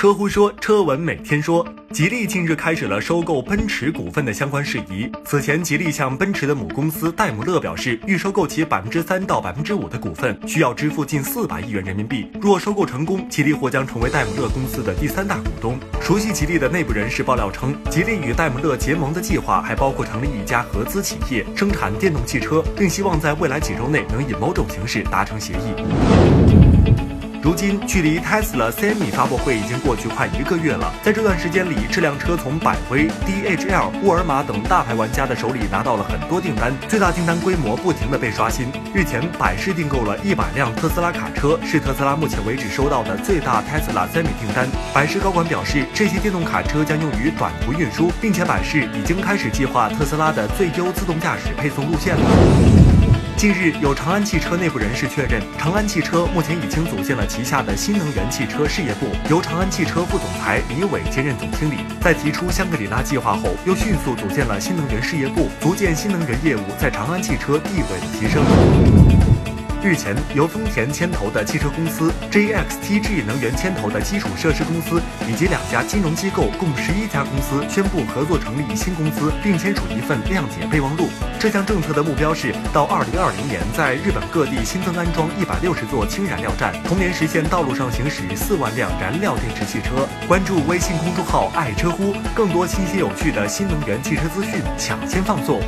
车乎说，车闻每天说，吉利近日开始了收购奔驰股份的相关事宜。此前，吉利向奔驰的母公司戴姆勒表示，欲收购其百分之三到百分之五的股份，需要支付近四百亿元人民币。若收购成功，吉利或将成为戴姆勒公司的第三大股东。熟悉吉利的内部人士爆料称，吉利与戴姆勒结盟的计划还包括成立一家合资企业，生产电动汽车，并希望在未来几周内能以某种形式达成协议。如今，距离 Tesla Semi 发布会已经过去快一个月了。在这段时间里，这辆车从百威、DHL、沃尔玛等大牌玩家的手里拿到了很多订单，最大订单规模不停的被刷新。日前，百事订购了一百辆特斯拉卡车，是特斯拉目前为止收到的最大 Tesla Semi 订单。百事高管表示，这些电动卡车将用于短途运输，并且百事已经开始计划特斯拉的最优自动驾驶配送路线了。近日，有长安汽车内部人士确认，长安汽车目前已经组建了旗下的新能源汽车事业部，由长安汽车副总裁李伟兼任总经理。在提出香格里拉计划后，又迅速组建了新能源事业部，足见新能源业务在长安汽车地位的提升。日前，由丰田牵头的汽车公司 JXTG 能源牵头的基础设施公司以及两家金融机构共十一家公司宣布合作成立新公司，并签署一份谅解备忘录。这项政策的目标是到二零二零年在日本各地新增安装一百六十座氢燃料站，同年实现道路上行驶四万辆燃料电池汽车。关注微信公众号“爱车乎”，更多新鲜有趣的新能源汽车资讯抢先放送。